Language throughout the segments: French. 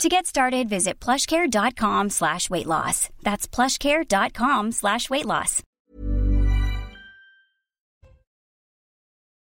To get started, visit plushcare.com slash weight loss. That's plushcare.com slash weight loss.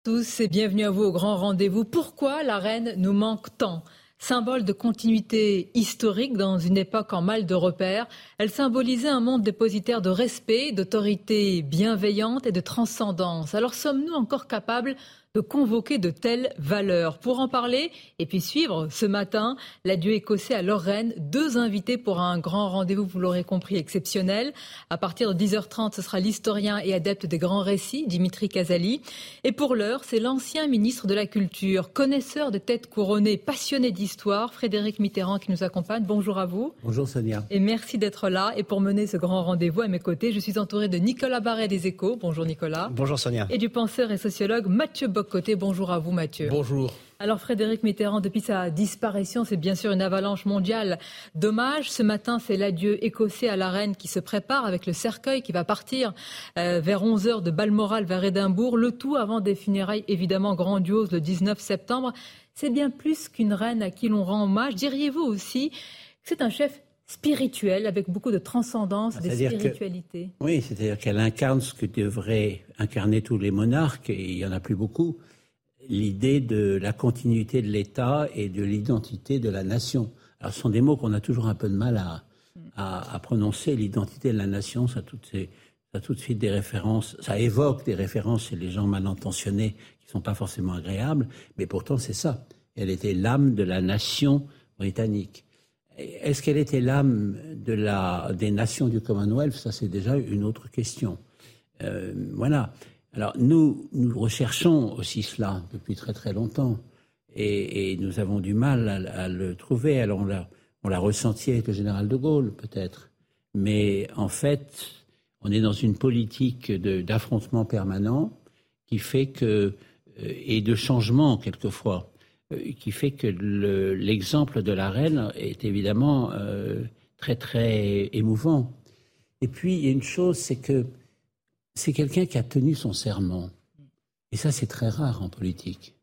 Tous et bienvenue à vous au grand rendez-vous. Pourquoi la reine nous manque tant? Symbole de continuité historique dans une époque en mal de repères, elle symbolisait un monde dépositaire de respect, d'autorité bienveillante et de transcendance. Alors sommes-nous encore capables de convoquer de telles valeurs. Pour en parler et puis suivre ce matin l'adieu écossais à Lorraine, deux invités pour un grand rendez-vous, vous l'aurez compris, exceptionnel. À partir de 10h30, ce sera l'historien et adepte des grands récits, Dimitri Casali. Et pour l'heure, c'est l'ancien ministre de la Culture, connaisseur de têtes couronnées, passionné d'histoire, Frédéric Mitterrand qui nous accompagne. Bonjour à vous. Bonjour Sonia. Et merci d'être là. Et pour mener ce grand rendez-vous à mes côtés, je suis entouré de Nicolas Barret des Échos. Bonjour Nicolas. Bonjour Sonia. Et du penseur et sociologue Mathieu Bock côté. Bonjour à vous, Mathieu. Bonjour. Alors Frédéric Mitterrand, depuis sa disparition, c'est bien sûr une avalanche mondiale d'hommages. Ce matin, c'est l'adieu écossais à la reine qui se prépare avec le cercueil qui va partir euh, vers 11h de Balmoral vers Édimbourg. Le tout avant des funérailles évidemment grandioses le 19 septembre. C'est bien plus qu'une reine à qui l'on rend hommage. Diriez-vous aussi que c'est un chef spirituel avec beaucoup de transcendance, ah, de spiritualité Oui, c'est-à-dire qu'elle incarne ce que devraient incarner tous les monarques, et il n'y en a plus beaucoup l'idée de la continuité de l'État et de l'identité de la nation. Alors, ce sont des mots qu'on a toujours un peu de mal à, à, prononcer. L'identité de la nation, ça a, tout ça tout de suite des références, ça évoque des références chez les gens mal intentionnés qui ne sont pas forcément agréables, mais pourtant c'est ça. Elle était l'âme de la nation britannique. Est-ce qu'elle était l'âme des nations du Commonwealth? Ça, c'est déjà une autre question. Euh, voilà. Alors nous, recherchons aussi cela depuis très très longtemps et, nous avons du mal à, le trouver. Alors on l'a ressenti avec le général de Gaulle peut-être, mais en fait on est dans une politique d'affrontement permanent qui fait que euh, et de changement quelquefois qui fait que l'exemple de la reine est évidemment euh, très très émouvant. Et puis il y a une chose, c'est que c'est quelqu'un qui a tenu son serment. Et ça, c'est très rare en politique.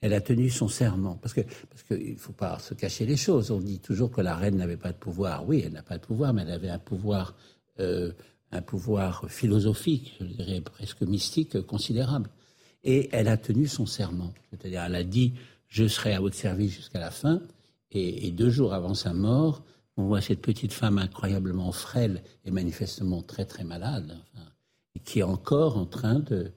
Elle a tenu son serment. Parce qu'il parce que ne faut pas se cacher les choses. On dit toujours que la reine n'avait pas de pouvoir. Oui, elle n'a pas de pouvoir, mais elle avait un pouvoir, euh, un pouvoir philosophique, je dirais presque mystique, considérable. Et elle a tenu son serment. C'est-à-dire, elle a dit Je serai à votre service jusqu'à la fin. Et, deux jours avant sa mort, on voit cette petite femme incroyablement frêle et manifestement très très malade qui est encore en train de,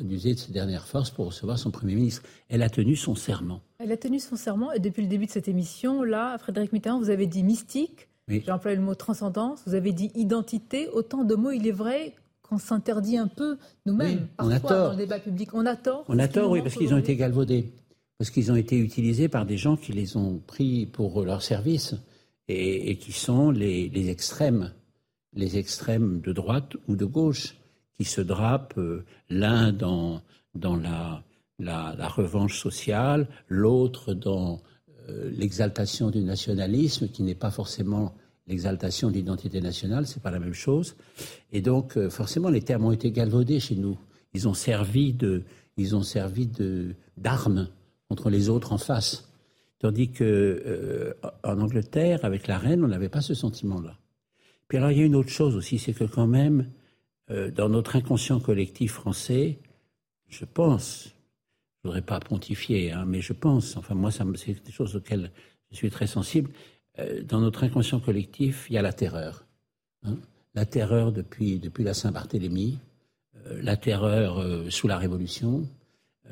d'user de ses dernières forces pour recevoir son Premier ministre. Elle a tenu son serment. Elle a tenu son serment et depuis le début de cette émission, là, Frédéric Mitterrand, vous avez dit mystique, j'ai employé le mot transcendance, vous avez dit identité, autant de mots, il est vrai qu'on s'interdit un peu nous-mêmes parfois dans le débat public. On a tort On a tort, oui, parce qu'ils ont été galvaudés, parce qu'ils ont été utilisés par des gens qui les ont pris pour leur service et, qui sont les extrêmes les extrêmes de droite ou de gauche qui se drapent euh, l'un dans, la, revanche sociale, l'autre dans euh, l'exaltation du nationalisme, qui n'est pas forcément l'exaltation de l'identité nationale, c'est pas la même chose. Et donc, euh, forcément, les termes ont été galvaudés chez nous. Ils ont servi d'armes contre les autres en face. Tandis que en Angleterre, avec la reine, on n'avait pas ce sentiment-là. Puis alors, il y a une autre chose aussi, c'est que quand même, euh, dans notre inconscient collectif français, je pense, je voudrais pas pontifier, hein, mais je pense, enfin moi, c'est des choses auxquelles je suis très sensible, euh, dans notre inconscient collectif, il y a la terreur. Hein. la terreur depuis, depuis la Saint-Barthélemy, euh, la terreur sous la Révolution,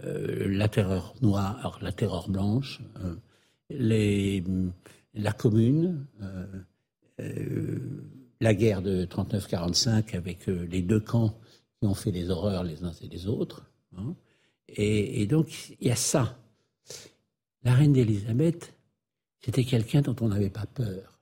la terreur noire, la terreur blanche, les, la commune la guerre de 39-45 avec euh, les deux camps qui ont fait les horreurs les uns et les autres. Hein. Et, donc, il y a ça. La reine d'Élisabeth, c'était quelqu'un dont on n'avait pas peur.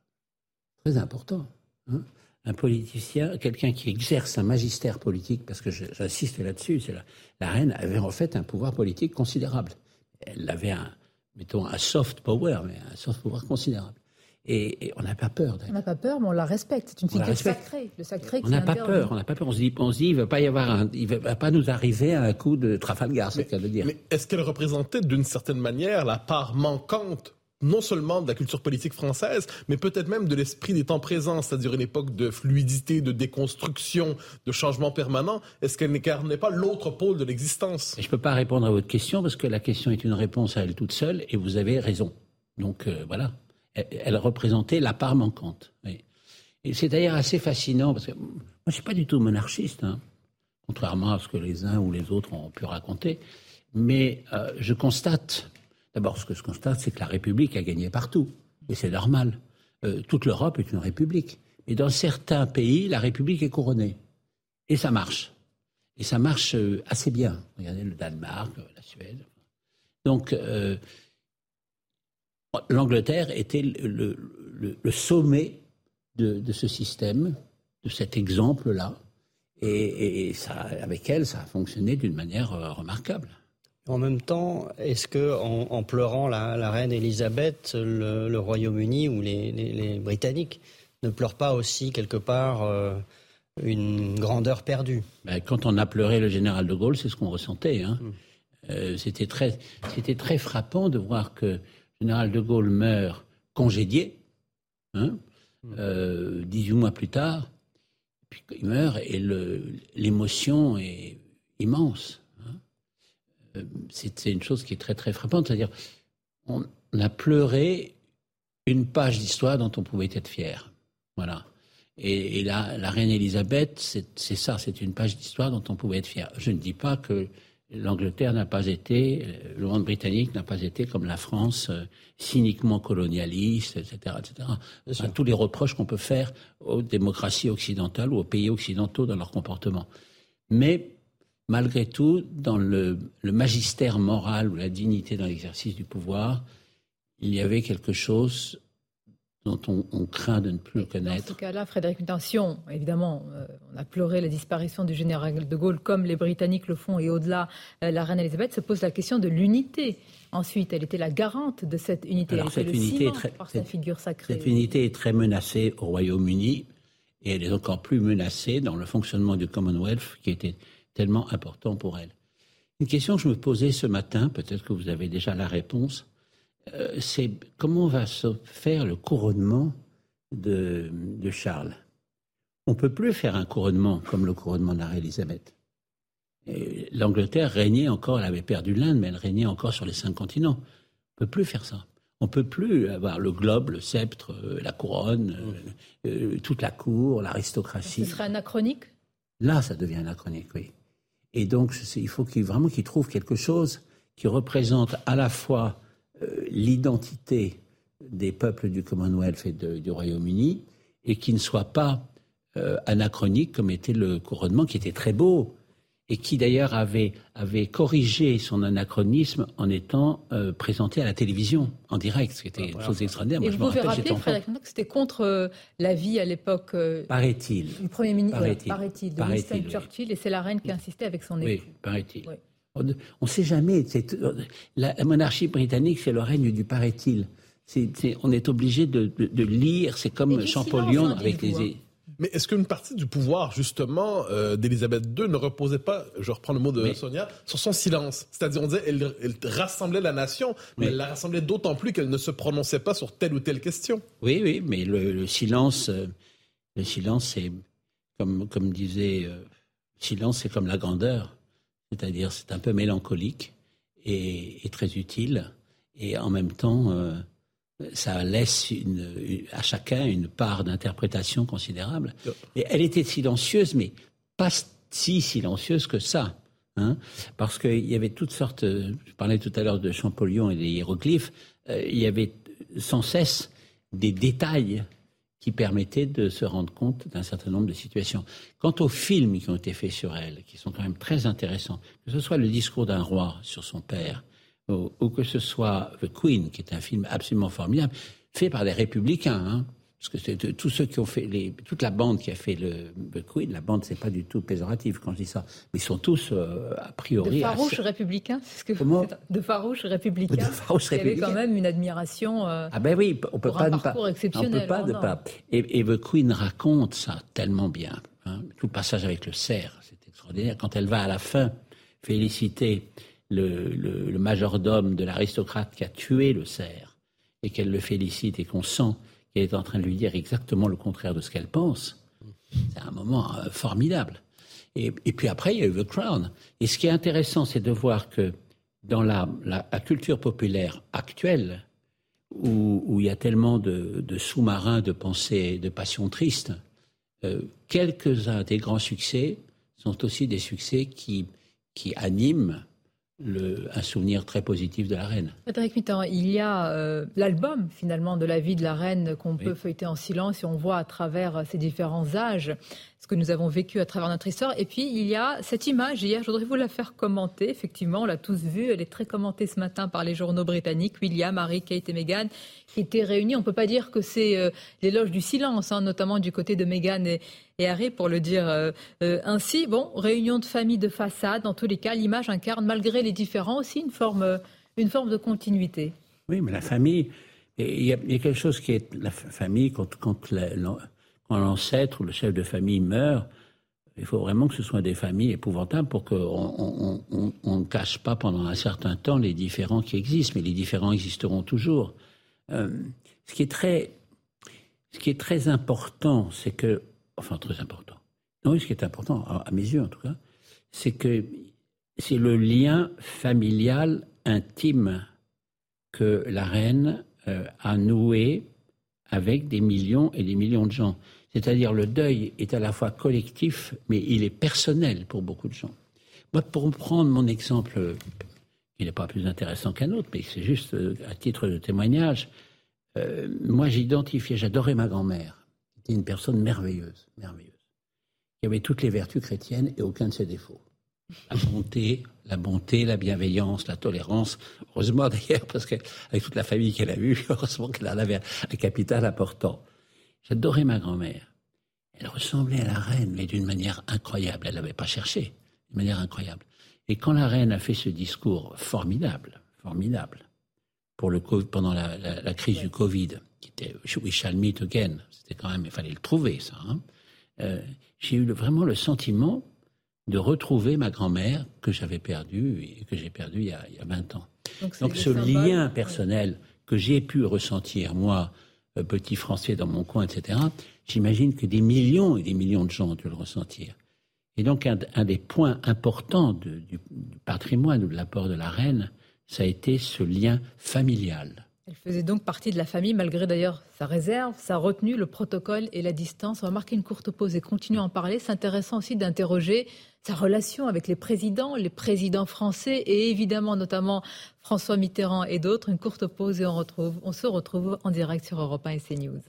Très important. Hein. Un politicien, quelqu'un qui exerce un magistère politique, parce que j'insiste là-dessus, c'est la, la, reine avait en fait un pouvoir politique considérable. Elle avait un, mettons, un soft power, mais un soft power considérable. Et, on n'a pas peur On n'a pas peur, mais on la respecte. C'est une figure sacrée. Le sacré on n'a pas peur. On n'a pas peur. On se dit, on se dit, il va pas y avoir, un, il va pas nous arriver à un coup de Trafalgar, c'est ce qu'elle veut dire. Mais est-ce qu'elle représentait d'une certaine manière la part manquante non seulement de la culture politique française, mais peut-être même de l'esprit des temps présents, c'est-à-dire une époque de fluidité, de déconstruction, de changement permanent. Est-ce qu'elle n'incarnait pas l'autre pôle de l'existence? Je ne peux pas répondre à votre question parce que la question est une réponse à elle toute seule et vous avez raison. Donc euh, voilà, elle, représentait la part manquante. Et c'est d'ailleurs assez fascinant parce que moi je ne suis pas du tout monarchiste, hein, contrairement à ce que les uns ou les autres ont pu raconter, mais euh, je constate D'abord, ce que je constate, c'est que la République a gagné partout. Et c'est normal. Euh, toute l'Europe est une République. Mais dans certains pays, la République est couronnée. Et ça marche. Et ça marche euh, assez bien. Regardez le Danemark, euh, la Suède. Donc, l'Angleterre était le, sommet de, ce système, de cet exemple-là. Et, et ça, avec elle, ça a fonctionné d'une manière remarquable. En même temps, est-ce que en, pleurant la, reine Elisabeth, le, Royaume-Uni ou les, Britanniques ne pleurent pas aussi quelque part euh, une grandeur perdue? Ben, Quand on a pleuré le général de Gaulle, c'est ce qu'on ressentait. Hein. Hmm. Euh, c'était très, c'était très frappant de voir que le général de Gaulle meurt congédié, hein, hmm. euh, 18 mois plus tard, puis il meurt et l'émotion est immense. Euh, c'est une chose qui est très très frappante. C'est-à-dire, on a pleuré une page d'histoire dont on pouvait être fier. Voilà. Et, la reine Elisabeth, c'est ça, c'est une page d'histoire dont on pouvait être fier. Je ne dis pas que l'Angleterre n'a pas été, euh, le monde britannique n'a pas été comme la France, euh, cyniquement colonialiste, etc., etc. tous les reproches qu'on peut faire aux démocraties occidentales ou aux pays occidentaux dans leur comportement. Mais malgré tout, dans le, magistère moral ou la dignité dans l'exercice du pouvoir, il y avait quelque chose dont on, craint de ne plus le connaître. Dans ce cas-là, Frédéric Intention, évidemment, euh, on a pleuré la disparition du général de Gaulle comme les Britanniques le font, et au-delà, euh, la reine Elisabeth se pose la question de l'unité. Ensuite, elle était la garante de cette unité. Alors, cette unité est très, par sa figure sacrée. Cette unité est très menacée au Royaume-Uni, et elle est encore plus menacée dans le fonctionnement du Commonwealth, qui était tellement important pour elle. Une question que je me posais ce matin, peut-être que vous avez déjà la réponse, euh, c'est comment va se faire le couronnement de, Charles? On ne peut plus faire un couronnement comme le couronnement de la Elisabeth. L'Angleterre régnait encore, elle avait perdu l'Inde, mais elle régnait encore sur les cinq continents. On ne peut plus faire ça. On ne peut plus avoir le globe, le sceptre, euh, la couronne, euh, toute la cour, l'aristocratie. Ce serait anachronique? Là, ça devient anachronique, oui. Et donc, il faut qu'il, vraiment quelque chose qui représente à la fois euh, l'identité des peuples du Commonwealth et du Royaume-Uni, et qui ne soit pas euh, anachronique comme était le couronnement, qui était très beau, et qui d'ailleurs avait, avait corrigé son anachronisme en étant euh, présenté à la télévision en direct, ce qui était une chose extraordinaire. Et Moi, vous pouvez rappeler, Frédéric que c'était contre euh, la vie à l'époque euh, paraît-il. du Premier ministre, paraît-il, de Winston Churchill, et c'est la reine qui insistait avec son époux. Oui, paraît-il. On ne sait jamais. La, monarchie britannique, c'est le règne du paraît-il. on est obligé de, lire, c'est comme Champollion hein, avec les... Mais est-ce qu'une partie du pouvoir, justement, euh, d'Élisabeth II ne reposait pas, je reprends le mot de Sonia, sur son silence? C'est-à-dire, on disait, elle, rassemblait la nation, mais elle la rassemblait d'autant plus qu'elle ne se prononçait pas sur telle ou telle question. Oui, oui, mais le, silence, euh, le silence, c'est, comme, comme disait, euh, silence, c'est comme la grandeur. C'est-à-dire, c'est un peu mélancolique et, et, très utile, et en même temps ça laisse à chacun une part d'interprétation considérable. Et elle était silencieuse, mais pas si silencieuse que ça. Hein, parce qu'il y avait toutes sortes, je parlais tout à l'heure de Champollion et des hiéroglyphes, euh, il y avait sans cesse des détails qui permettaient de se rendre compte d'un certain nombre de situations. Quant aux films qui ont été faits sur elle, qui sont quand même très intéressants, que ce soit le discours d'un roi sur son père, ou, que ce soit The Queen, qui est un film absolument formidable, fait par des républicains. Hein. parce que c'est tous ceux qui ont fait les, toute la bande qui a fait le, Queen, la bande c'est pas du tout péjoratif quand je dis ça, mais ils sont tous euh, a priori de farouches républicains, c'est ce que Comment de farouches républicains. De farouches républicains. Il y avait quand même une admiration. Euh, ah ben oui, on peut pas un ne pas, exceptionnel, on peut pas de pas. Et, et The Queen raconte ça tellement bien. Hein. Tout le passage avec le cerf, c'est extraordinaire. Quand elle va à la fin féliciter le, majordome de l'aristocrate qui a tué le cerf et qu'elle le félicite et qu'on sent qu'elle est en train de lui dire exactement le contraire de ce qu'elle pense. C'est un moment euh, formidable. Et, puis après, il y a eu The Crown. Et ce qui est intéressant, c'est de voir que dans la, culture populaire actuelle, où, il y a tellement de, sous-marins de pensées, de passions tristes, euh, quelques-uns des grands succès sont aussi des succès qui, qui animent un souvenir très positif de la reine. Frédéric Mitterrand, il y a euh, l'album finalement de la vie de la reine qu'on peut feuilleter en silence et on voit à travers ses différents âges ce que nous avons vécu à travers notre histoire. Et puis, il y a cette image, hier, je voudrais vous la faire commenter. Effectivement, on l'a tous vue. Elle est très commentée ce matin par les journaux britanniques. William, Harry, Kate et Meghan, qui étaient réunis. On ne peut pas dire que c'est euh, l'éloge du silence, hein, notamment du côté de Meghan et, Harry, pour le dire euh, euh, ainsi. Bon, réunion de famille de façade. Dans tous les cas, l'image incarne, malgré les différends, aussi une forme, une forme de continuité. Oui, mais la famille, il y, a quelque chose qui est la famille, quand, quand quand l'ancêtre ou le chef de famille meurt, il faut vraiment que ce soit des familles épouvantables pour qu'on ne cache pas pendant un certain temps les différends qui existent, mais les différends existeront toujours. Euh, ce, qui est très, ce qui est très important, c'est que, enfin très important, non, ce qui est important, à, mes yeux en tout cas, c'est que c'est le lien familial intime que la reine euh, a noué avec des millions et des millions de gens. C'est-à-dire le deuil est à la fois collectif, mais il est personnel pour beaucoup de gens. Moi, pour prendre mon exemple, qui n'est pas plus intéressant qu'un autre, mais c'est juste euh, à titre de témoignage, euh, moi j'identifiais, j'adorais ma grand-mère. C'était une personne merveilleuse, merveilleuse, qui avait toutes les vertus chrétiennes et aucun de ses défauts. La bonté, la bonté, la bienveillance, la tolérance. Heureusement d'ailleurs, parce qu'avec toute la famille qu'elle a eue, heureusement qu'elle en avait un capital important. J'adorais ma grand-mère. Elle ressemblait à la reine, mais d'une manière incroyable. Elle n'avait pas cherché, d'une manière incroyable. Et quand la reine a fait ce discours formidable, formidable, pour le pendant la, crise du Covid, qui était We shall meet again, c'était quand même, il fallait le trouver, ça. Hein. Euh, j'ai eu vraiment le sentiment de retrouver ma grand-mère que j'avais perdue et que j'ai perdue il, y a, 20 ans. Donc, ce lien personnel que j'ai pu ressentir, moi, petit français dans mon coin, etc., j'imagine que des millions et des millions de gens ont dû le ressentir. Et donc, un, des points importants du, du, patrimoine ou de l'apport de la reine, ça a été ce lien familial. Elle faisait donc partie de la famille, malgré d'ailleurs sa réserve, sa retenue, le protocole et la distance. On va marquer une courte pause et continuer à en parler. C'est intéressant aussi d'interroger sa relation avec les présidents, les présidents français et évidemment notamment François Mitterrand et d'autres. Une courte pause et on, retrouve, on se retrouve en direct sur Europe 1 et CNews.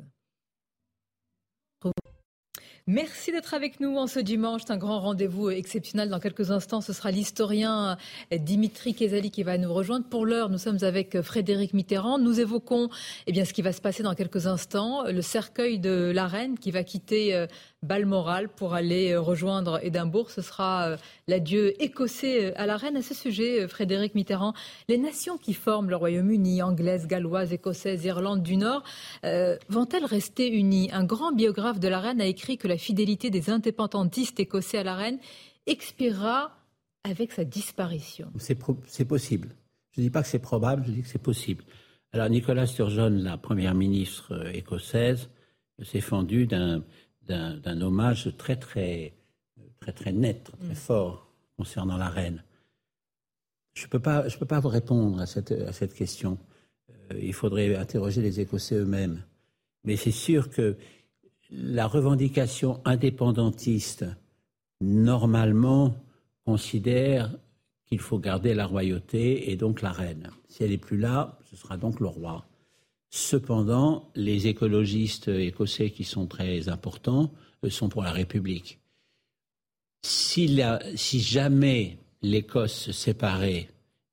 Merci d'être avec nous en ce dimanche. C'est un grand rendez-vous exceptionnel. Dans quelques instants, ce sera l'historien Dimitri Kezali qui va nous rejoindre. Pour l'heure, nous sommes avec Frédéric Mitterrand. Nous évoquons eh bien, ce qui va se passer dans quelques instants. Le cercueil de la reine qui va quitter euh, Balmoral pour aller euh, rejoindre Édimbourg. Ce sera euh, l'adieu écossais euh, à la reine. À ce sujet, Frédéric Mitterrand, les nations qui forment le Royaume-Uni, anglaise, galloise, écossaise, Irlande du Nord, vont-elles rester unies? Un grand biographe de la reine a écrit que la fidélité des indépendantistes écossais à la reine expirera avec sa disparition. C'est possible. Je ne dis pas que c'est probable, je dis que c'est possible. Alors Nicolas Sturgeon, la première ministre écossaise, s'est fendu d'un d'un hommage très très très très net, très mm. fort concernant la reine. Je ne peux, pas, je peux pas vous répondre à cette, à cette question. Euh, il faudrait interroger les Écossais eux-mêmes. Mais c'est sûr que la revendication indépendantiste, normalement, considère qu'il faut garder la royauté et donc la reine. Si elle n'est plus là, ce sera donc le roi. Cependant, les écologistes écossais qui sont très importants sont pour la République. Si, si jamais l'Écosse se séparait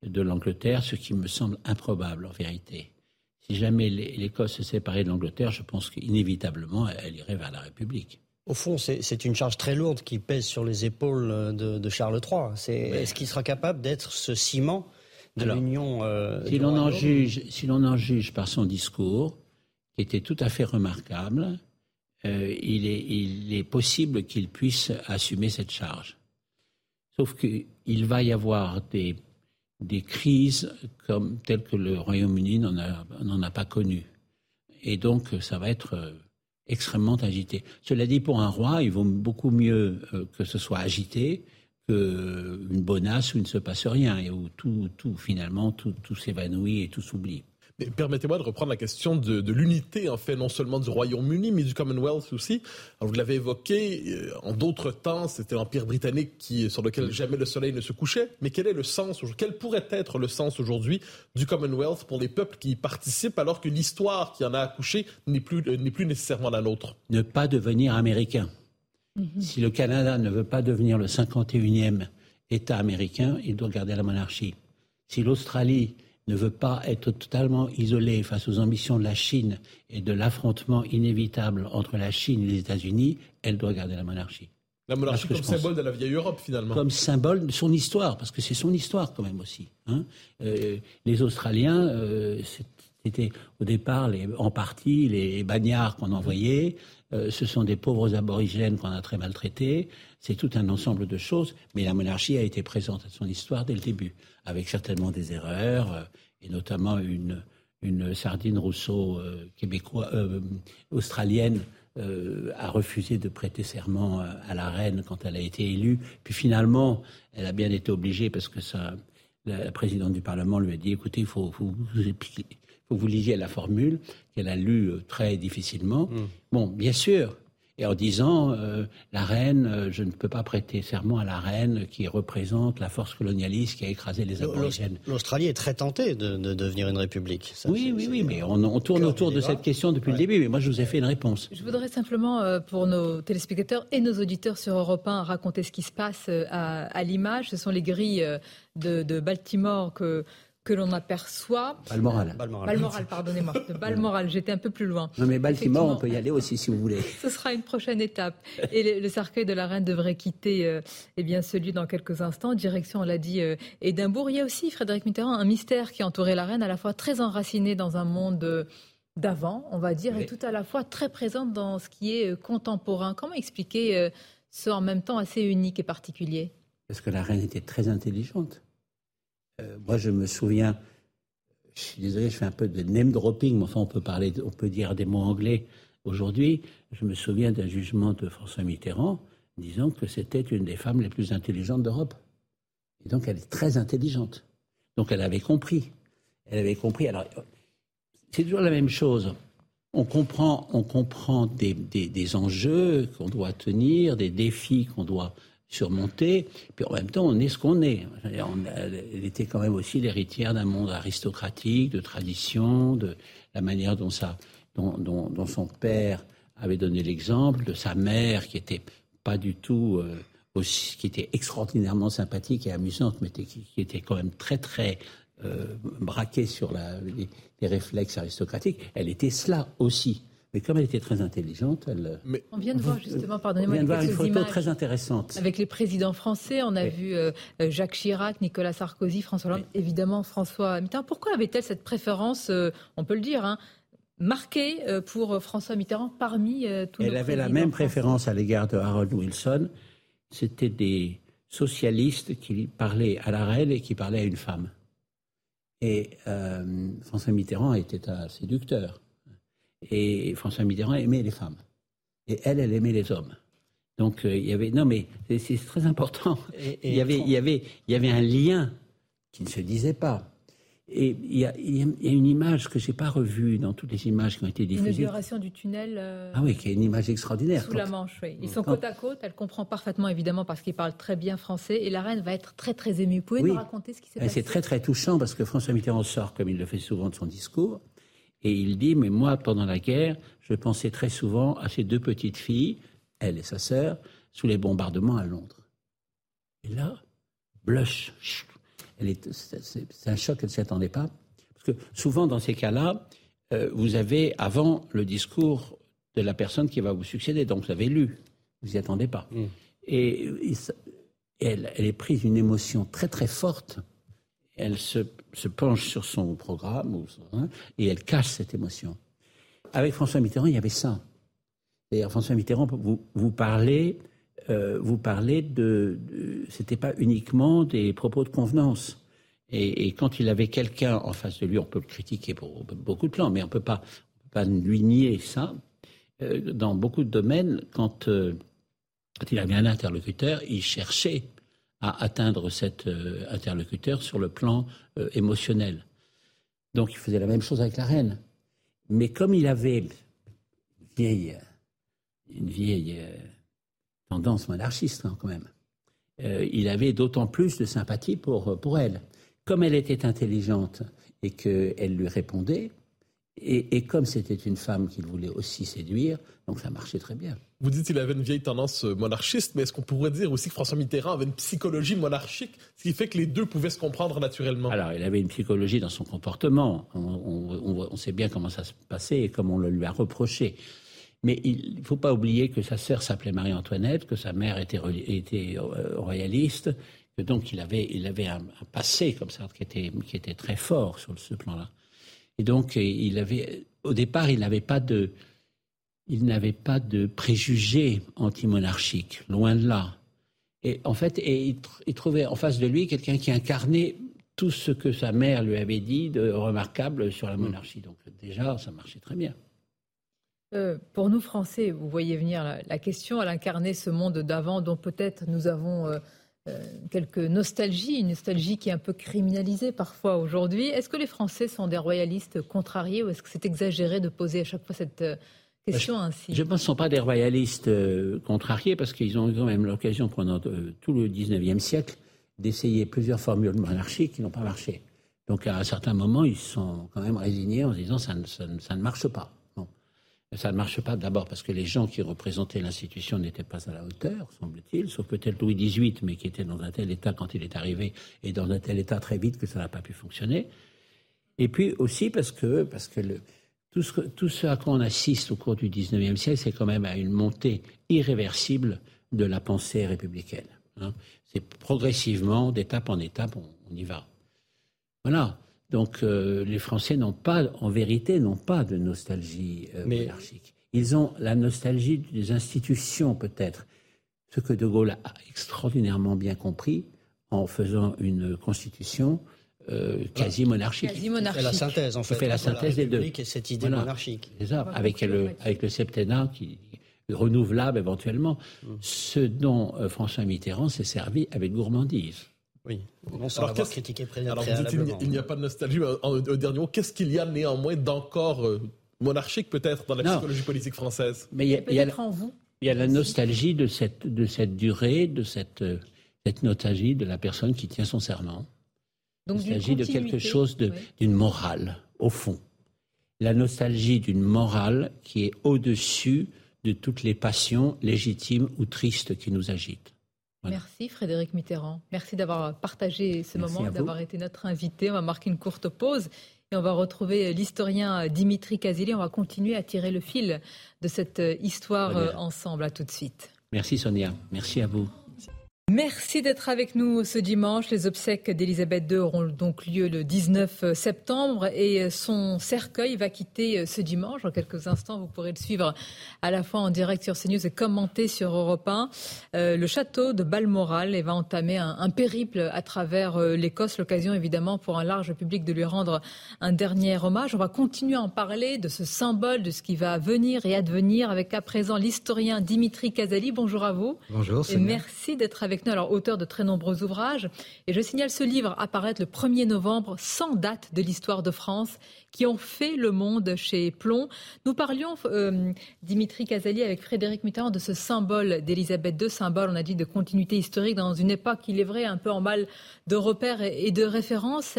de l'Angleterre, ce qui me semble improbable en vérité, si jamais l'Écosse se séparait de l'Angleterre, je pense qu'inévitablement, elle irait vers la République. Au fond, c'est une charge très lourde qui pèse sur les épaules de, Charles III. Est-ce qu'il sera capable d'être ce ciment de l'Union euh, Si l'on en juge, si l'on en juge par son discours, qui était tout à fait remarquable, euh, il, est, il, est, possible qu'il puisse assumer cette charge. Sauf qu'il va y avoir des, des crises comme, telles que le Royaume-Uni n'en a, a, pas connues. Et donc, ça va être euh, extrêmement agité. Cela dit, pour un roi, il vaut beaucoup mieux euh, que ce soit agité qu'une bonasse où il ne se passe rien et où tout, tout finalement, tout, tout s'évanouit et tout s'oublie. Permettez-moi de reprendre la question de, l'unité, en fait, non seulement du Royaume-Uni, mais du Commonwealth aussi. vous l'avez évoqué, euh, en d'autres temps, c'était l'Empire britannique qui, sur lequel jamais le soleil ne se couchait. Mais quel est le sens, quel pourrait être le sens aujourd'hui du Commonwealth pour les peuples qui y participent, alors que l'histoire qui en a accouché n'est plus, euh, n'est plus nécessairement la nôtre? Ne pas devenir américain. Mm-hmm. Si le Canada ne veut pas devenir le 51e État américain, il doit garder la monarchie. Si l'Australie ne veut pas être totalement isolée face aux ambitions de la Chine et de l'affrontement inévitable entre la Chine et les États-Unis, elle doit garder la monarchie. La monarchie comme symbole de la vieille Europe, finalement. Comme symbole de son histoire, parce que c'est son histoire quand même aussi. Hein. Euh, les Australiens, euh, c'était au départ en partie les bagnards qu'on envoyait. Euh, ce sont des pauvres aborigènes qu'on a très maltraités. C'est tout un ensemble de choses, mais la monarchie a été présente à son histoire dès le début, avec certainement des erreurs, euh, et notamment une, une sardine Rousseau euh, québécois, australienne a refusé de prêter serment à la reine quand elle a été élue. Puis finalement, elle a bien été obligée parce que ça, la, présidente du Parlement lui a dit écoutez, il faut, faut, vous, faut vous lisiez la formule qu'elle a lue euh, très difficilement. Hmm. Bon, bien sûr. Et en disant, euh, la reine, euh, je ne peux pas prêter serment à la reine qui représente la force colonialiste qui a écrasé les aborigènes. L'Australie est très tentée de, devenir une république. oui, oui, oui, mais on, tourne autour de cette question depuis le début. Mais moi, je vous ai fait une réponse. Je voudrais simplement, pour nos téléspectateurs et nos auditeurs sur Europe 1, raconter ce qui se passe à, l'image. Ce sont les grilles de, de Baltimore que que l'on aperçoit. Balmoral. Balmoral, pardonnez-moi. De Balmoral, j'étais un peu plus loin. Non, mais Baltimore, on peut y aller aussi si vous voulez. Ce sera une prochaine étape. Et le, cercueil de la reine devrait quitter euh, eh bien, celui dans quelques instants. Direction, on l'a dit, euh, Édimbourg. Il y a aussi, Frédéric Mitterrand, un mystère qui entourait la reine, à la fois très enraciné dans un monde euh, d'avant, on va dire, et tout à la fois très présente dans ce qui est contemporain. Comment expliquer ce en même temps assez unique et particulier? Parce que la reine était très intelligente. Euh, moi, je me souviens, je suis désolé, je fais un peu de name dropping, mais enfin, on peut, parler, on peut dire des mots anglais aujourd'hui. Je me souviens d'un jugement de François Mitterrand disant que c'était une des femmes les plus intelligentes d'Europe. Et donc, elle est très intelligente. Donc, elle avait compris. Elle avait compris. Alors, c'est toujours la même chose. On comprend, on comprend des, des enjeux qu'on doit tenir, des défis qu'on doit surmonter. Puis en même temps, on est ce qu'on est. Elle était quand même aussi l'héritière d'un monde aristocratique, de tradition, de la manière dont, son père avait donné l'exemple, de sa mère qui était pas du tout euh, aussi, qui était extraordinairement sympathique et amusante, mais qui, était quand même très très euh, braquée sur les réflexes aristocratiques. Elle était cela aussi. Mais comme elle était très intelligente, elle. Mais... On vient de voir justement, pardonnez-moi, on vient de voir une photo très intéressante. Avec les présidents français, on a vu euh, Jacques Chirac, Nicolas Sarkozy, François Hollande, évidemment François Mitterrand. Pourquoi avait-elle cette préférence, euh, on peut le dire, hein, marquée euh, pour François Mitterrand parmi tous Elle avait la même préférence à l'égard de Harold Wilson. C'était des socialistes qui parlaient à la reine et qui parlaient à une femme. Et François Mitterrand était un séducteur. Et François Mitterrand aimait les femmes. Et elle, elle aimait les hommes. Donc euh, il y avait non mais c'est très important. il y avait il y avait il y avait un lien qui ne se disait pas. Et il y a, il y a une image que j'ai pas revue dans toutes les images qui ont été diffusées. L'inauguration du tunnel. Euh, ah oui, qui est une image extraordinaire. Sous la Manche, oui. Ils sont côte à côte. Elle comprend parfaitement, évidemment, parce qu'ils parlent très bien français. Et la reine va être très, très émue. Vous pouvez nous raconter ce qui s'est passé C'est très, très touchant parce que François Mitterrand sort, comme il le fait souvent de son discours. Et il dit, mais moi, pendant la guerre, je pensais très souvent à ces deux petites filles, elle et sa sœur, sous les bombardements à Londres. Et là, blush. C'est un choc qu'elle ne s'y attendait pas. Parce que souvent, dans ces cas-là, euh, vous avez avant le discours de la personne qui va vous succéder. Donc vous avez lu, vous n'y attendez pas. Mm. Et, elle, elle, est prise d'une émotion très très forte. Elle se, penche sur son programme hein, et elle cache cette émotion. Avec François Mitterrand, il y avait ça. D'ailleurs, François Mitterrand, vous, parlez, euh, vous parlez de, de c'était pas uniquement des propos de convenance. Et, quand il avait quelqu'un en face de lui, on peut le critiquer pour beaucoup de plans, mais on peut pas, peut pas lui nier ça. Euh, dans beaucoup de domaines, quand, euh, quand, il avait un interlocuteur, il cherchait à atteindre cet euh, interlocuteur sur le plan émotionnel. Donc il faisait la même chose avec la reine. Mais comme il avait une vieille, vieille tendance monarchiste hein, quand même, il avait d'autant plus de sympathie pour, pour elle. Comme elle était intelligente et qu'elle lui répondait, et, comme c'était une femme qu'il voulait aussi séduire, donc ça marchait très bien. Vous dites qu'il avait une vieille tendance euh, monarchiste, mais est-ce qu'on pourrait dire aussi que François Mitterrand avait une psychologie monarchique, ce qui fait que les deux pouvaient se comprendre naturellement? Alors, il avait une psychologie dans son comportement. On, sait bien comment ça se passait et comment on le lui a reproché. Mais il ne faut pas oublier que sa sœur s'appelait Marie-Antoinette, que sa mère était, était euh, royaliste, que donc il avait, il avait un, passé comme ça qui était, qui était très fort sur ce plan-là. Et donc, euh, il avait, au départ, il n'avait pas de, il n'avait pas de préjugés antimonarchiques, loin de là. Et en fait, et il, trouvait en face de lui quelqu'un qui incarnait tout ce que sa mère lui avait dit de remarquable sur la monarchie. Donc déjà, ça marchait très bien. Euh, pour nous Français, vous voyez venir la, question, elle incarnait ce monde d'avant dont peut-être nous avons euh, quelques nostalgies, une nostalgie qui est un peu criminalisée parfois aujourd'hui. Est-ce que les Français sont des royalistes contrariés ou est-ce que c'est exagéré de poser à chaque fois cette euh, question ainsi? Je pense ce ne sont pas des royalistes euh, contrariés parce qu'ils ont eu quand même l'occasion pendant tout le 19e siècle d'essayer plusieurs formules monarchiques qui n'ont pas marché. Donc à un certain moment, ils sont quand même résignés en se disant ça ça ne marche pas. Ça ne marche pas d'abord parce que les gens qui représentaient l'institution n'étaient pas à la hauteur, semble-t-il, sauf peut-être Louis XVIII, mais qui était dans un tel état quand il est arrivé et dans un tel état très vite que ça n'a pas pu fonctionner. Et puis aussi parce que, parce que tout, ce, tout, ce, à quoi on assiste au cours du XIXe siècle, c'est quand même à une montée irréversible de la pensée républicaine. Hein. C'est progressivement, d'étape en étape, on y va. Voilà. Donc euh, les Français n'ont pas, en vérité, n'ont pas de nostalgie euh, monarchique. Ils ont la nostalgie des institutions peut-être, ce que De Gaulle a extraordinairement bien compris en faisant une constitution euh, quasi monarchique. Quasi monarchique. C'est la synthèse en fait. fait la synthèse des deux. Et cette idée monarchique. C'est ça, avec le, avec le septennat qui renouvelable éventuellement, mm. ce dont François Mitterrand s'est servi avec gourmandise. Oui, on alors, critiqué alors il n'y a pas de nostalgie. Au dernier mot, qu'est-ce qu'il y a néanmoins d'encore euh, monarchique peut-être dans la psychologie politique française Mais il y a, il y a, vous. Il y a la nostalgie de cette, de cette durée, de cette, euh, cette nostalgie de la personne qui tient son serment. Donc, il s'agit de quelque chose d'une morale, au fond. La nostalgie d'une morale qui est au-dessus de toutes les passions légitimes ou tristes qui nous agitent. Merci Frédéric Mitterrand. Merci d'avoir partagé ce moment, d'avoir été notre invité. On va marquer une courte pause et on va retrouver l'historien Dimitri Kazili. On va continuer à tirer le fil de cette histoire ensemble. À tout de suite. Merci Sonia. Merci à vous. Merci d'être avec nous ce dimanche. Les obsèques d'Elisabeth II auront donc lieu le 19 septembre et son cercueil va quitter ce dimanche. En quelques instants, vous pourrez le suivre à la fois en direct sur CNews et commenter sur Europe 1. Euh, le château de Balmoral et va entamer un, périple à travers euh, l'Écosse. L'occasion évidemment pour un large public de lui rendre un dernier hommage. On va continuer à en parler de ce symbole, de ce qui va venir et advenir avec à présent l'historien Dimitri Kazali. Bonjour à vous. Bonjour. Et merci d'être avec alors auteur de très nombreux ouvrages. Et je signale ce livre apparaître le 1er novembre, sans date de l'histoire de France, qui ont fait le monde chez Plomb. Nous parlions, euh, Dimitri Casali, avec Frédéric Mitterrand, de ce symbole d'Élisabeth II, symbole, on a dit, de continuité historique dans une époque, il est vrai, un peu en mal de repères et de références.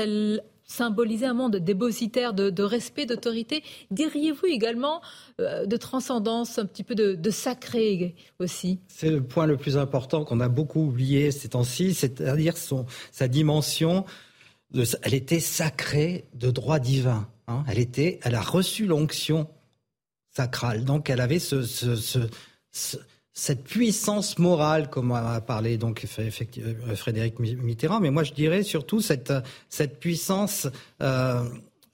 Symboliser un monde dépositaire de, respect, d'autorité. Diriez-vous également euh, de transcendance, un petit peu de, sacré aussi? C'est le point le plus important qu'on a beaucoup oublié ces temps-ci, c'est-à-dire sa dimension elle était sacrée de droit divin. Hein. Elle était, elle a reçu l'onction sacrale. Donc elle avait ce, cette puissance morale, comme a parlé donc euh, Frédéric Mitterrand. Mais moi je dirais surtout cette, cette puissance euh,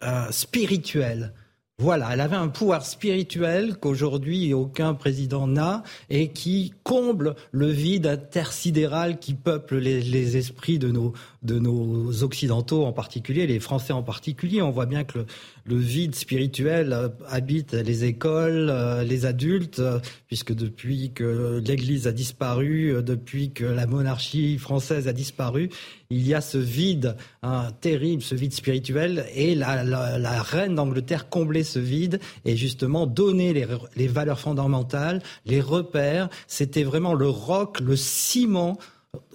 euh, spirituelle. Voilà, elle avait un pouvoir spirituel qu'aujourd'hui aucun président n'a et qui comble le vide intersidéral qui peuple les, les esprits de nos, de nos occidentaux en particulier, les Français en particulier. On voit bien que le, vide spirituel euh, habite les écoles, euh, les adultes, euh, puisque depuis que l'Église a disparu, depuis que la monarchie française a disparu, il y a ce vide hein, terrible, ce vide spirituel, et la, reine d'Angleterre comblait ce vide et justement donnait les valeurs fondamentales, les repères. C'était vraiment le roc, le ciment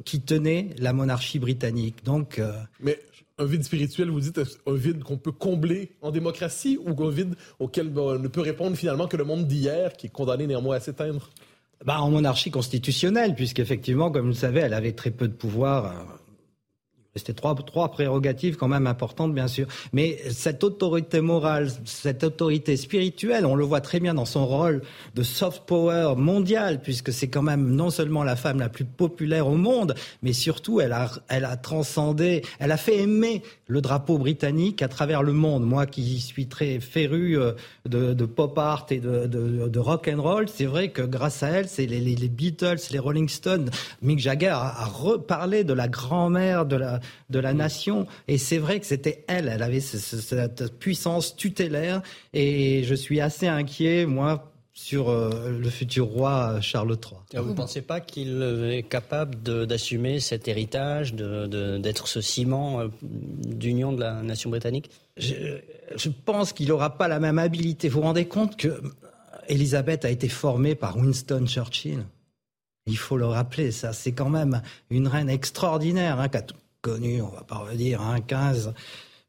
qui tenait la monarchie britannique. Donc, mais un vide spirituel, vous dites un vide qu'on peut combler en démocratie ou un vide auquel ben, ne peut répondre finalement que le monde d'hier, qui est condamné néanmoins à s'éteindre? Bah, En monarchie constitutionnelle, puisqu'effectivement, comme vous le savez, elle avait très peu de pouvoir. C'était trois, trois prérogatives quand même importantes, bien sûr. Mais cette autorité morale, cette autorité spirituelle, on le voit très bien dans son rôle de soft power mondial, puisque c'est quand même non seulement la femme la plus populaire au monde, mais surtout elle a, elle a transcendé, elle a fait aimer le drapeau britannique à travers le monde. Moi qui suis très féru euh, de, de pop art et de, de, de rock and roll, c'est vrai que grâce à elle, c'est les, les, Beatles, les Rolling Stones, Mick Jagger a, a reparlé de la grand-mère de la, de la nation. Et c'est vrai que c'était elle, elle avait cette puissance tutélaire. Et je suis assez inquiet, moi, sur euh, le futur roi Charles III. Vous ne pensez pas qu'il est capable d'assumer cet héritage, d'être ce ciment euh, d'union de la nation britannique? Je, je, pense qu'il n'aura pas la même habilité. Vous vous rendez compte que Elisabeth a été formée par Winston Churchill? Il faut le rappeler, ça, c'est quand même une reine extraordinaire, hein, connu, on va pas redire, hein, 15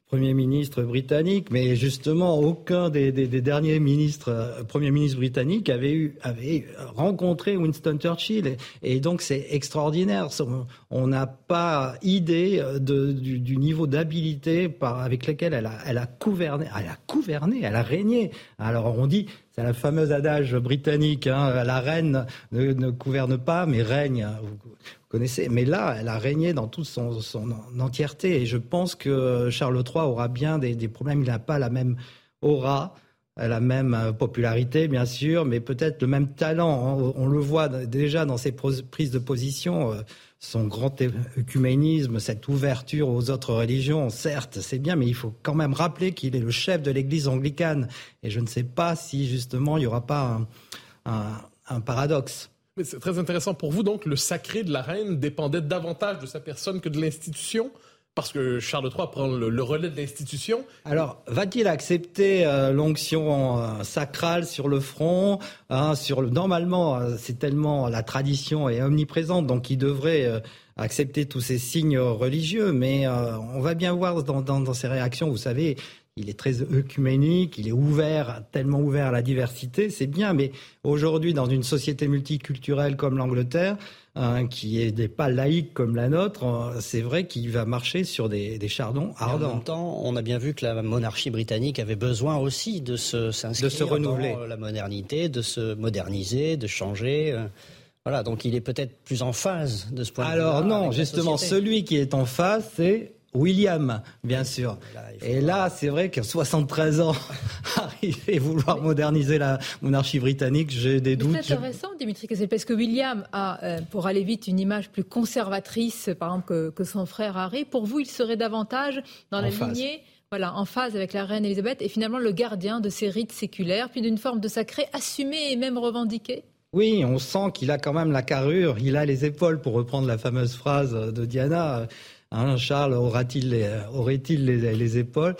premiers ministres britanniques, mais justement, aucun des, derniers ministres, euh, premiers ministres britanniques avait, rencontré Winston Churchill. Et, donc, c'est extraordinaire. On n'a pas idée euh, du, niveau d'habilité avec lequel elle a, gouverné, elle a gouverné, elle a régné. Alors, on dit, c'est la fameuse adage britannique, hein, la reine ne, ne, gouverne pas, mais règne. Mais là, elle a régné dans toute son, entièreté. Et je pense que Charles III aura bien des, problèmes. Il n'a pas la même aura la même euh, popularité, bien sûr, mais peut-être le même talent. On, le voit déjà dans ses prises de position, euh, son grand œcuménisme, cette ouverture aux autres religions, certes, c'est bien, mais il faut quand même rappeler qu'il est le chef de l'Église anglicane. Et je ne sais pas si justement il n'y aura pas un paradoxe. Mais c'est très intéressant pour vous, donc le sacré de la reine dépendait davantage de sa personne que de l'institution parce que Charles III prend le, relais de l'institution. Alors, va-t-il accepter euh, l'onction euh, sacrale sur le front hein, sur le... Normalement, euh, c'est tellement la tradition est omniprésente, donc il devrait accepter tous ces signes religieux. Mais on va bien voir dans, ses réactions. Vous savez, il est très œcuménique, il est ouvert, tellement ouvert à la diversité, c'est bien, mais aujourd'hui, dans une société multiculturelle comme l'Angleterre, hein, qui n'est pas laïque comme la nôtre, euh, c'est vrai qu'il va marcher sur des, chardons ardents. en même temps, on a bien vu que la monarchie britannique avait besoin aussi de se s'inscrire de se renouveler. dans la modernité, de se moderniser, de changer. Euh. Voilà, donc il est peut-être plus en phase de ce point de vue. Alors non, justement, celui qui est en phase, c'est William, bien sûr. et là, c'est vrai que 73 ans, arriver vouloir moderniser la monarchie britannique, j'ai des doutes. C'est intéressant, Dimitri Kessel, parce que William a, euh, pour aller vite, une image plus conservatrice, par exemple, que, son frère Harry. Pour vous, il serait davantage dans la lignée voilà, en phase avec la reine Elisabeth et finalement le gardien de ces rites séculaires, puis d'une forme de sacré assumée et même revendiquée oui, on sent qu'il a quand même la carrure, il a les épaules, pour reprendre la fameuse phrase de Diana. Hein, Charles aura-t-il aurait-il les, épaules?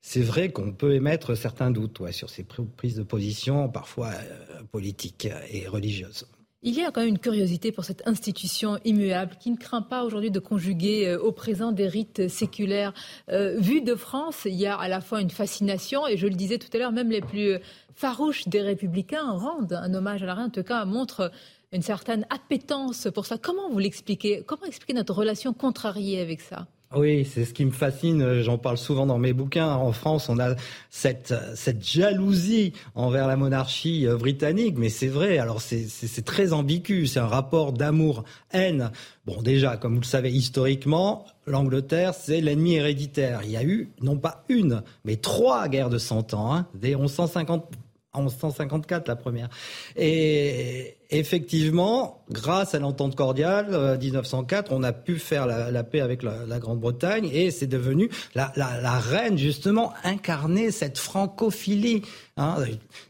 C'est vrai qu'on peut émettre certains doutes sur ces prises de position, parfois euh, politiques et religieuses. Il y a quand même une curiosité pour cette institution immuable qui ne craint pas aujourd'hui de conjuguer euh, au présent des rites séculaires. Euh, vu de France, il y a à la fois une fascination, et je le disais tout à l'heure, même les plus farouches des républicains rendent un hommage à la reine, en tout cas montrent une certaine appétence pour ça. Comment vous l'expliquez? Comment expliquer notre relation contrariée avec ça? Oui, c'est ce qui me fascine. J'en parle souvent dans mes bouquins. En France, on a cette, cette jalousie envers la monarchie euh, britannique, mais c'est vrai. Alors c'est très ambigu. C'est un rapport d'amour-haine. Bon, déjà, comme vous le savez historiquement, l'Angleterre, c'est l'ennemi héréditaire. Il y a eu non pas une, mais trois guerres de 100 ans. Hein, dès 1150 en 1154 la première. Et effectivement, grâce à l'entente cordiale 1904, euh, on a pu faire la, paix avec la, Grande-Bretagne et c'est devenu la, reine justement incarner cette francophilie. Hein.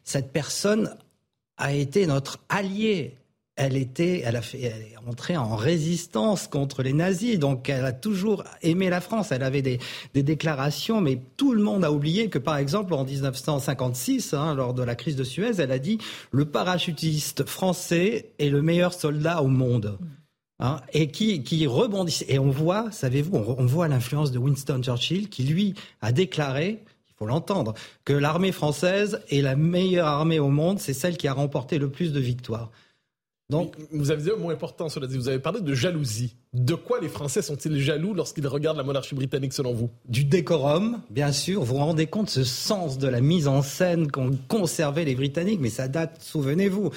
Cette personne a été notre allié elle était, elle a fait, elle est entrée en résistance contre les nazis. Donc, elle a toujours aimé la France. Elle avait des, des déclarations, mais tout le monde a oublié que, par exemple, en 1956, hein, lors de la crise de Suez, elle a dit le parachutiste français est le meilleur soldat au monde. Hein, et qui, qui rebondissait. Et on voit, savez-vous, on, voit l'influence de Winston Churchill qui, lui, a déclaré il faut l'entendre, que l'armée française est la meilleure armée au monde, c'est celle qui a remporté le plus de victoires. Donc, vous avez dit un mot important, cela dit. Vous avez parlé de jalousie. De quoi les Français sont-ils jaloux lorsqu'ils regardent la monarchie britannique, selon vous? Du décorum, bien sûr. Vous vous rendez compte ce sens de la mise en scène qu'ont conservé les Britanniques, mais ça date, souvenez-vous,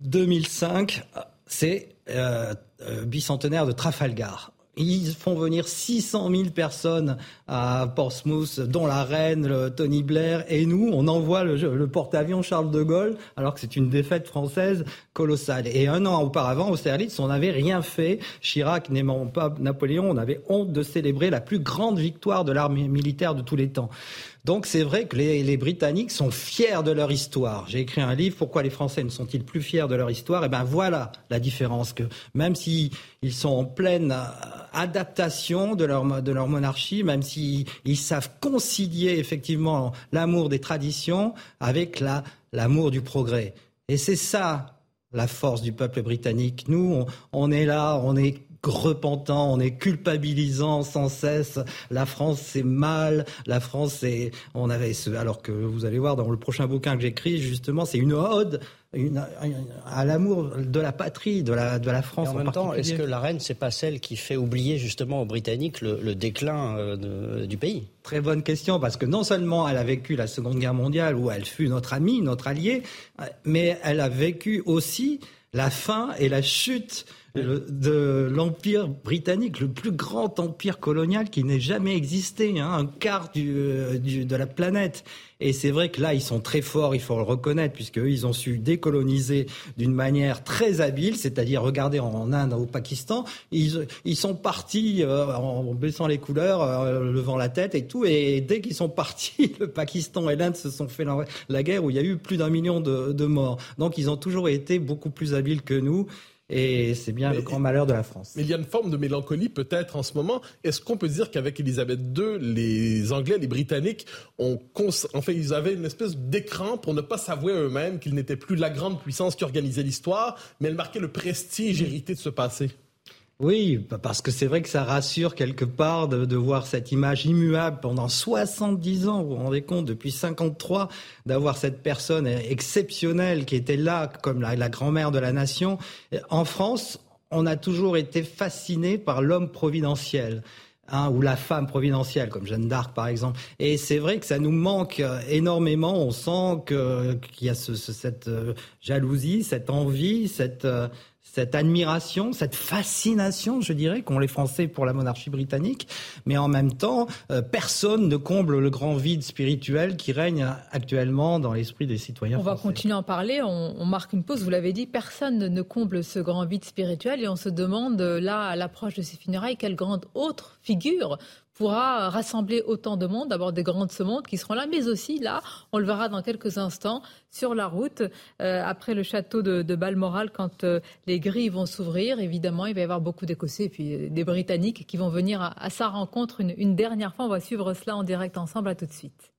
2005, c'est euh, euh, bicentenaire de Trafalgar. Ils font venir 600 000 personnes à Portsmouth, dont la reine, Tony Blair et nous. On envoie le, porte-avions Charles de Gaulle, alors que c'est une défaite française colossale. Et un an auparavant, Austerlitz, on n'avait rien fait. Chirac n'aimant pas Napoléon, on avait honte de célébrer la plus grande victoire de l'armée militaire de tous les temps. Donc c'est vrai que les, Britanniques sont fiers de leur histoire. J'ai écrit un livre, Pourquoi les Français ne sont-ils plus fiers de leur histoire? Et eh ben voilà la différence, que même s'ils sont en pleine euh, adaptation de leur, de leur monarchie, même s'ils savent concilier effectivement l'amour des traditions avec l'amour du progrès. Et c'est ça la force du peuple britannique. Nous, on est là, on est repentant, on est culpabilisant sans cesse. La France c'est mal, la France c'est on avait ce alors que vous allez voir dans le prochain bouquin que j'écris justement c'est une ode une, à l'amour de la patrie, de la, de la France. en, même temps, est-ce que la reine, c'est pas celle qui fait oublier justement aux Britanniques le, déclin euh, du pays? Très bonne question, parce que non seulement elle a vécu la Seconde Guerre mondiale, où elle fut notre amie, notre alliée, mais elle a vécu aussi la fin et la chute de l'empire britannique, le plus grand empire colonial qui n'ait jamais existé, hein, un quart euh, du, de la planète. Et c'est vrai que là, ils sont très forts, il faut le reconnaître, puisque ils ont su décoloniser d'une manière très habile, c'est-à-dire regarder en Inde, au Pakistan, ils, ils sont partis euh, en baissant les couleurs, euh, levant la tête et tout, et dès qu'ils sont partis, le Pakistan et l'Inde se sont fait la, guerre où il y a eu plus d'un million de, de morts. Donc ils ont toujours été beaucoup plus habiles que nous. Et c'est bien le grand malheur de la France. Mais il y a une forme de mélancolie peut-être en ce moment. Est-ce qu'on peut dire qu'avec Elisabeth II, les Anglais, les Britanniques, ont en fait, ils avaient une espèce d'écran pour ne pas s'avouer eux-mêmes qu'ils n'étaient plus la grande puissance qui organisait l'histoire, mais elle marquait le prestige hérité de ce passé? Oui, parce que c'est vrai que ça rassure quelque part de, voir cette image immuable pendant 70 ans, vous vous rendez compte, depuis 53, d'avoir cette personne exceptionnelle qui était là comme la, grand-mère de la nation. En France, on a toujours été fasciné par l'homme providentiel. Hein, ou la femme providentielle, comme Jeanne d'Arc par exemple. Et c'est vrai que ça nous manque énormément. On sent qu'il y a cette euh, jalousie, cette envie, cette, euh, cette admiration, cette fascination, je dirais, qu'ont les Français pour la monarchie britannique, mais en même temps, euh, personne ne comble le grand vide spirituel qui règne actuellement dans l'esprit des citoyens. On va continuer à en parler, on, marque une pause, vous l'avez dit, personne ne comble ce grand vide spirituel et on se demande là, à l'approche de ces funérailles, quelle grande autre figure pourra rassembler autant de monde, d'abord des grands de ce qui seront là, mais aussi là, on le verra dans quelques instants, sur la route, euh, après le château de, Balmoral, quand euh, les grilles vont s'ouvrir, évidemment, il va y avoir beaucoup d'Écossais et puis euh, des Britanniques qui vont venir à, sa rencontre une, une dernière fois. On va suivre cela en direct ensemble. À tout de suite.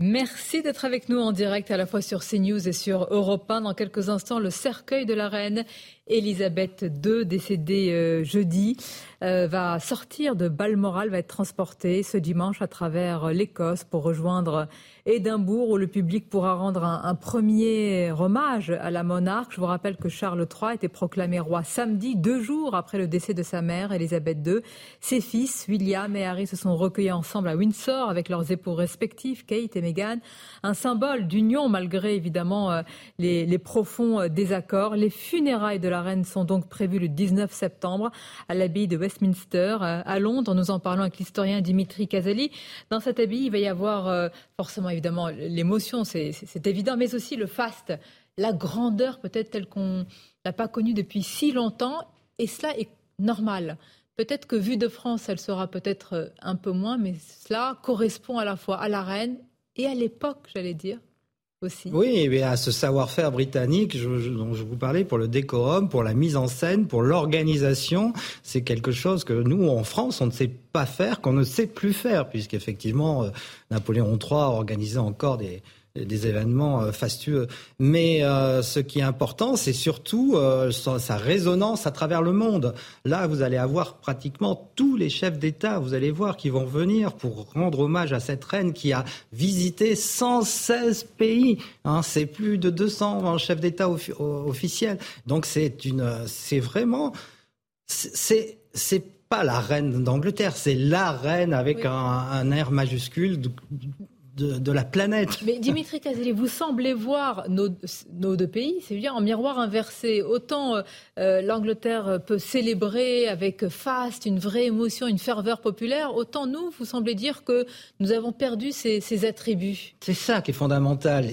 Merci d'être avec nous en direct à la fois sur CNews et sur Europe 1. Dans quelques instants, le cercueil de la reine Elisabeth II, décédée euh, jeudi, euh, va sortir de Balmoral, va être transportée ce dimanche à travers l'Écosse pour rejoindre Édimbourg, où le public pourra rendre un, premier hommage à la monarque. Je vous rappelle que Charles III a été proclamé roi samedi, deux jours après le décès de sa mère, Elisabeth II. Ses fils, William et Harry, se sont recueillis ensemble à Windsor avec leurs époux respectifs, Kate et Meghan. Un symbole d'union malgré évidemment euh, les, profonds euh, désaccords. Les funérailles de la reine sont donc prévues le 19 septembre à l'abbaye de Westminster euh, à Londres. Nous en parlons avec l'historien Dimitri Casali. Dans cette abbaye, il va y avoir forcément évidemment l'émotion, c'est évident, mais aussi le faste, la grandeur peut-être telle qu'on n'a pas connue depuis si longtemps, et cela est normal. Peut-être que vue de France, elle sera peut-être un peu moins, mais cela correspond à la fois à la reine et à l'époque, j'allais dire. Aussi. Oui, mais à ce savoir-faire britannique dont je vous parlais, pour le décorum, pour la mise en scène, pour l'organisation, c'est quelque chose que nous, en France, on ne sait pas faire, qu'on ne sait plus faire, puisqu'effectivement, euh, Napoléon III organisait encore des, des événements euh, fastueux. Mais euh, ce qui est important, c'est surtout euh, sa, résonance à travers le monde. Là, vous allez avoir pratiquement tous les chefs d'État, vous allez voir, qui vont venir pour rendre hommage à cette reine qui a visité 116 pays. Hein, c'est plus de 200 chefs d'État officiels. Donc c'est une, c'est vraiment, c'est, c'est pas la reine d'Angleterre, c'est la reine avec un, un R majuscule de, la planète. Mais Dimitri Kazeli, vous semblez voir nos, deux pays, c'est bien en miroir inversé. Autant euh, euh, l'Angleterre peut célébrer avec faste une vraie émotion, une ferveur populaire, autant nous, vous semblez dire que nous avons perdu ces, ces attributs. C'est ça qui est fondamental.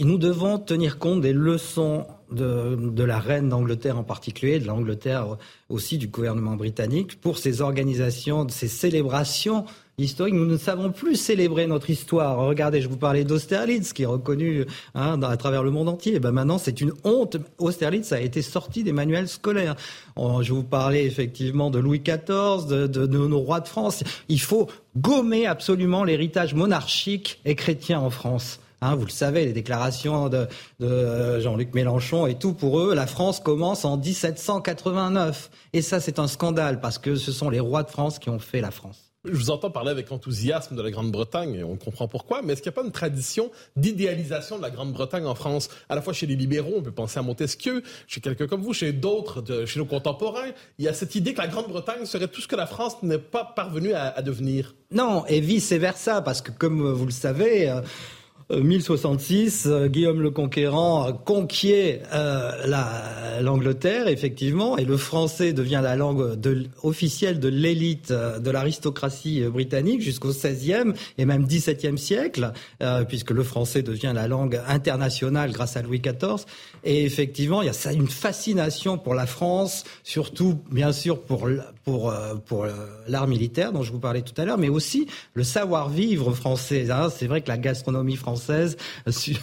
Et nous devons tenir compte des leçons de, de la reine d'Angleterre en particulier, de l'Angleterre aussi, du gouvernement britannique, pour ces organisations, ces célébrations historique. Nous ne savons plus célébrer notre histoire. Regardez, je vous parlais d'Austerlitz, qui est reconnu hein, à travers le monde entier. Et ben maintenant, c'est une honte. Austerlitz a été sorti des manuels scolaires. Je vous parlais effectivement de Louis XIV, de, nos rois de France. Il faut gommer absolument l'héritage monarchique et chrétien en France. Hein, vous le savez, les déclarations de Jean-Luc Mélenchon et tout, pour eux, la France commence en 1789. Et ça, c'est un scandale, parce que ce sont les rois de France qui ont fait la France. Je vous entends parler avec enthousiasme de la Grande-Bretagne, et on comprend pourquoi, mais est-ce qu'il n'y a pas une tradition d'idéalisation de la Grande-Bretagne en France? À la fois chez les libéraux, on peut penser à Montesquieu, chez quelqu'un comme vous, chez d'autres, chez nos contemporains, il y a cette idée que la Grande-Bretagne serait tout ce que la France n'est pas parvenue à, devenir. Non, et vice-versa, parce que comme vous le savez... Euh, 1066, euh, Guillaume le Conquérant conquiert euh, l'Angleterre, effectivement, et le français devient la langue officielle de l'élite euh, de l'aristocratie britannique jusqu'au XVIe et même XVIIe siècle, puisque le français devient la langue internationale grâce à Louis XIV. Et effectivement, il y a une fascination pour la France, surtout, bien sûr, pour, pour, pour l'art militaire dont je vous parlais tout à l'heure, mais aussi le savoir-vivre français. Hein. C'est vrai que la gastronomie française française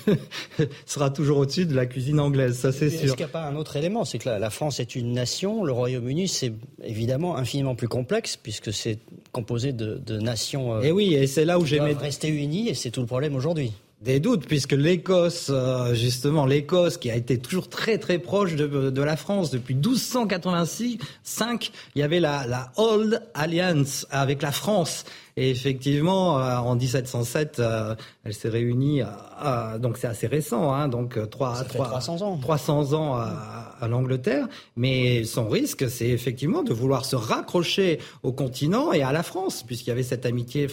sera toujours au-dessus de la cuisine anglaise, ça c'est sûr. Est-ce qu'il n'y a pas un autre élément C'est que la, France est une nation, le Royaume-Uni c'est évidemment infiniment plus complexe puisque c'est composé de, nations. et euh, eh oui, et c'est là où j'ai rester unis et c'est tout le problème aujourd'hui des doutes, puisque l'Écosse, euh, justement, l'Écosse qui a été toujours très très proche de, la France depuis 1285, il y avait la, la Old Alliance avec la France. Et effectivement, euh, en 1707, euh, elle s'est réunie, donc c'est assez récent, hein, donc 3, 300 ans, 300 ans à, à l'Angleterre. Mais son risque, c'est effectivement de vouloir se raccrocher au continent et à la France, puisqu'il y avait cette amitié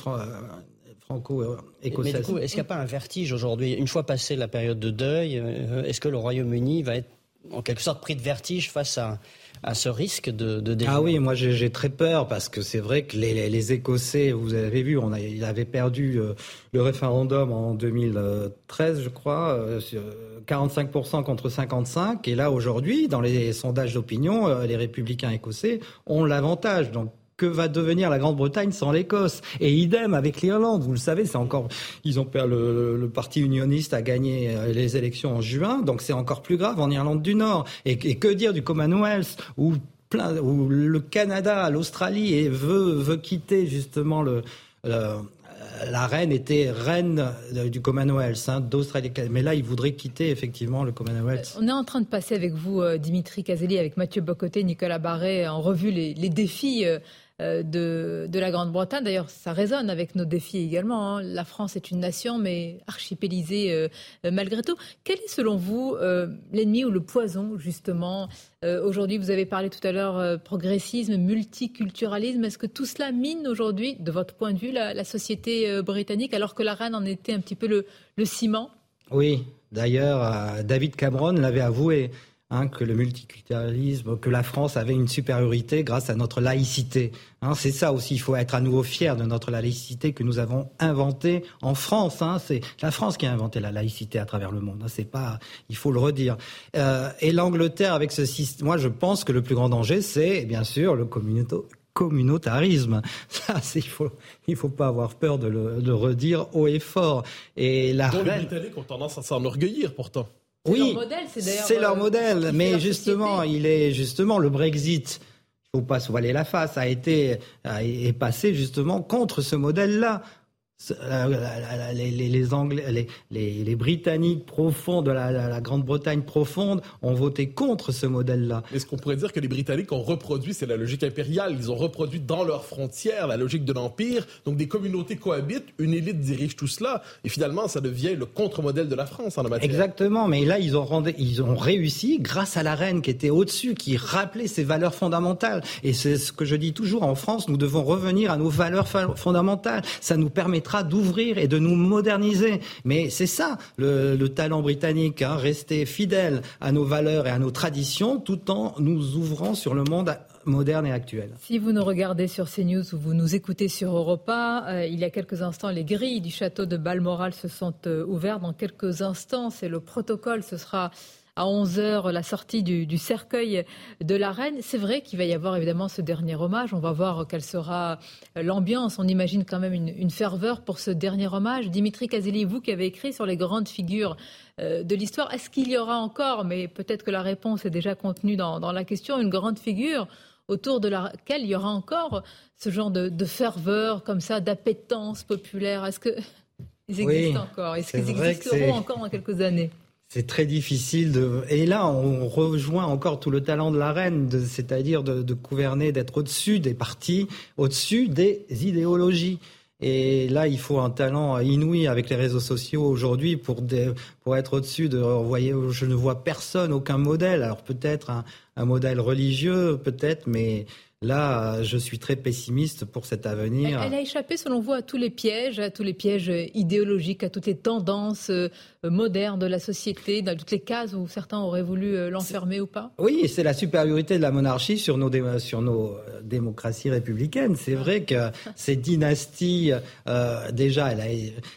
franco-écossaise. est-ce qu'il n'y a pas un vertige aujourd'hui? Une fois passée la période de deuil, euh, est-ce que le Royaume-Uni va être en quelque sorte pris de vertige face à, à ce risque de, de Ah oui, moi j'ai très peur parce que c'est vrai que les, les, Écossais, vous avez vu, on a, ils avaient perdu euh, le référendum en 2013, je crois, 45% euh, contre 55, et là aujourd'hui, dans les sondages d'opinion, les républicains écossais ont l'avantage. Donc que va devenir la Grande-Bretagne sans l'Écosse Et idem avec l'Irlande. Vous le savez, c'est encore. Ils ont perdu le, parti unioniste a gagné euh, les élections en juin, donc c'est encore plus grave en Irlande du Nord. Et, que dire du Commonwealth où le Canada, l'Australie veut quitter justement le la reine était reine du Commonwealth, hein, d'Australie. Mais là, il voudrait quitter effectivement le Commonwealth. On est en train de passer avec vous, Dimitri Caselli, avec Mathieu Bocoté, Nicolas Barré, en revue les défis euh, de, la Grande-Bretagne. D'ailleurs, ça résonne avec nos défis également. Hein. La France est une nation, mais archipélisée euh, malgré tout. Quel est, selon vous, euh, l'ennemi ou le poison, justement Aujourd'hui, vous avez parlé tout à l'heure progressisme, multiculturalisme. Est-ce que tout cela mine aujourd'hui, de votre point de vue, la, société britannique, alors que la reine en était un petit peu le ciment? Oui. D'ailleurs, David Cameron l'avait avoué. Hein, que le multiculturalisme, que la France avait une supériorité grâce à notre laïcité. Hein, c'est ça aussi, il faut être à nouveau fier de notre laïcité que nous avons inventée en France. Hein, c'est la France qui a inventé la laïcité à travers le monde. C'est pas, il faut le redire. Euh, et l'Angleterre avec ce système, moi je pense que le plus grand danger, c'est bien sûr le communautarisme. Ça, il faut, il faut pas avoir peur de le, redire haut et fort. Et la les Britanniques ont tendance à s'enorgueillir pourtant. Oui, c'est leur modèle, mais justement, il est justement le Brexit. Il faut pas se voiler la face. A été est passé justement contre ce modèle-là. Les, les, Anglais, les, Britanniques profonds de la, Grande-Bretagne profonde ont voté contre ce modèle-là. Est-ce qu'on pourrait dire que les Britanniques ont reproduit, c'est la logique impériale, ils ont reproduit dans leurs frontières la logique de l'Empire, donc des communautés cohabitent, une élite dirige tout cela, et finalement ça devient le contre-modèle de la France en la matière. Exactement, mais là ils ont, rendu, ils ont réussi grâce à la reine qui était au-dessus, qui rappelait ses valeurs fondamentales. Et c'est ce que je dis toujours, en France, nous devons revenir à nos valeurs fondamentales. Ça nous permettra d'ouvrir et de nous moderniser. Mais c'est ça le, talent britannique, hein, rester fidèle à nos valeurs et à nos traditions tout en nous ouvrant sur le monde moderne et actuel. Si vous nous regardez sur CNews ou vous nous écoutez sur Europa, euh, il y a quelques instants, les grilles du château de Balmoral se sont euh, ouvertes. Dans quelques instants, c'est le protocole, ce sera à 11h la sortie du, cercueil de la reine. C'est vrai qu'il va y avoir évidemment ce dernier hommage. On va voir quelle sera l'ambiance. On imagine quand même une, ferveur pour ce dernier hommage. Dimitri Caselli, vous qui avez écrit sur les grandes figures euh, de l'histoire, est-ce qu'il y aura encore, mais peut-être que la réponse est déjà contenue dans, la question, une grande figure autour de laquelle il y aura encore ce genre de, ferveur comme ça, d'appétence populaire? Est-ce qu'ils existent encore? Est-ce qu'ils existeront encore dans quelques années? C'est très difficile de. Et là, on rejoint encore tout le talent de la reine, c'est-à-dire de, gouverner, d'être au-dessus des partis, au-dessus des idéologies. Et là, il faut un talent inouï avec les réseaux sociaux aujourd'hui pour, pour être au-dessus de. Vous voyez, je ne vois personne, aucun modèle. Alors peut-être un, un modèle religieux, peut-être, mais Là, je suis très pessimiste pour cet avenir. Elle, a échappé, selon vous, à tous les pièges, à tous les pièges idéologiques, à toutes les tendances euh, modernes de la société, dans toutes les cases où certains auraient voulu euh, l'enfermer ou pas? Oui, c'est la supériorité de la monarchie sur nos, sur nos euh, démocraties républicaines. C'est vrai que ces dynasties, déjà, elle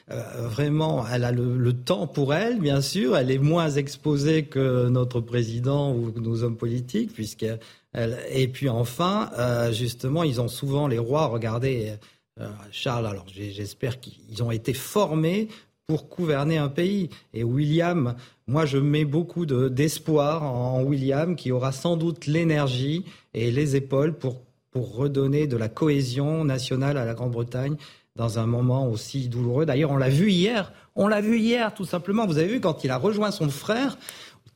a vraiment, elle a le, le, temps pour elle, bien sûr. Elle est moins exposée que notre président ou nos hommes politiques, puisque et puis enfin, euh, justement, ils ont souvent, les rois, regardez, euh, Charles, alors j'espère qu'ils ont été formés pour gouverner un pays. Et William, moi je mets beaucoup d'espoir en, William, qui aura sans doute l'énergie et les épaules pour redonner de la cohésion nationale à la Grande-Bretagne dans un moment aussi douloureux. D'ailleurs, on l'a vu hier, on l'a vu hier tout simplement. Vous avez vu quand il a rejoint son frère,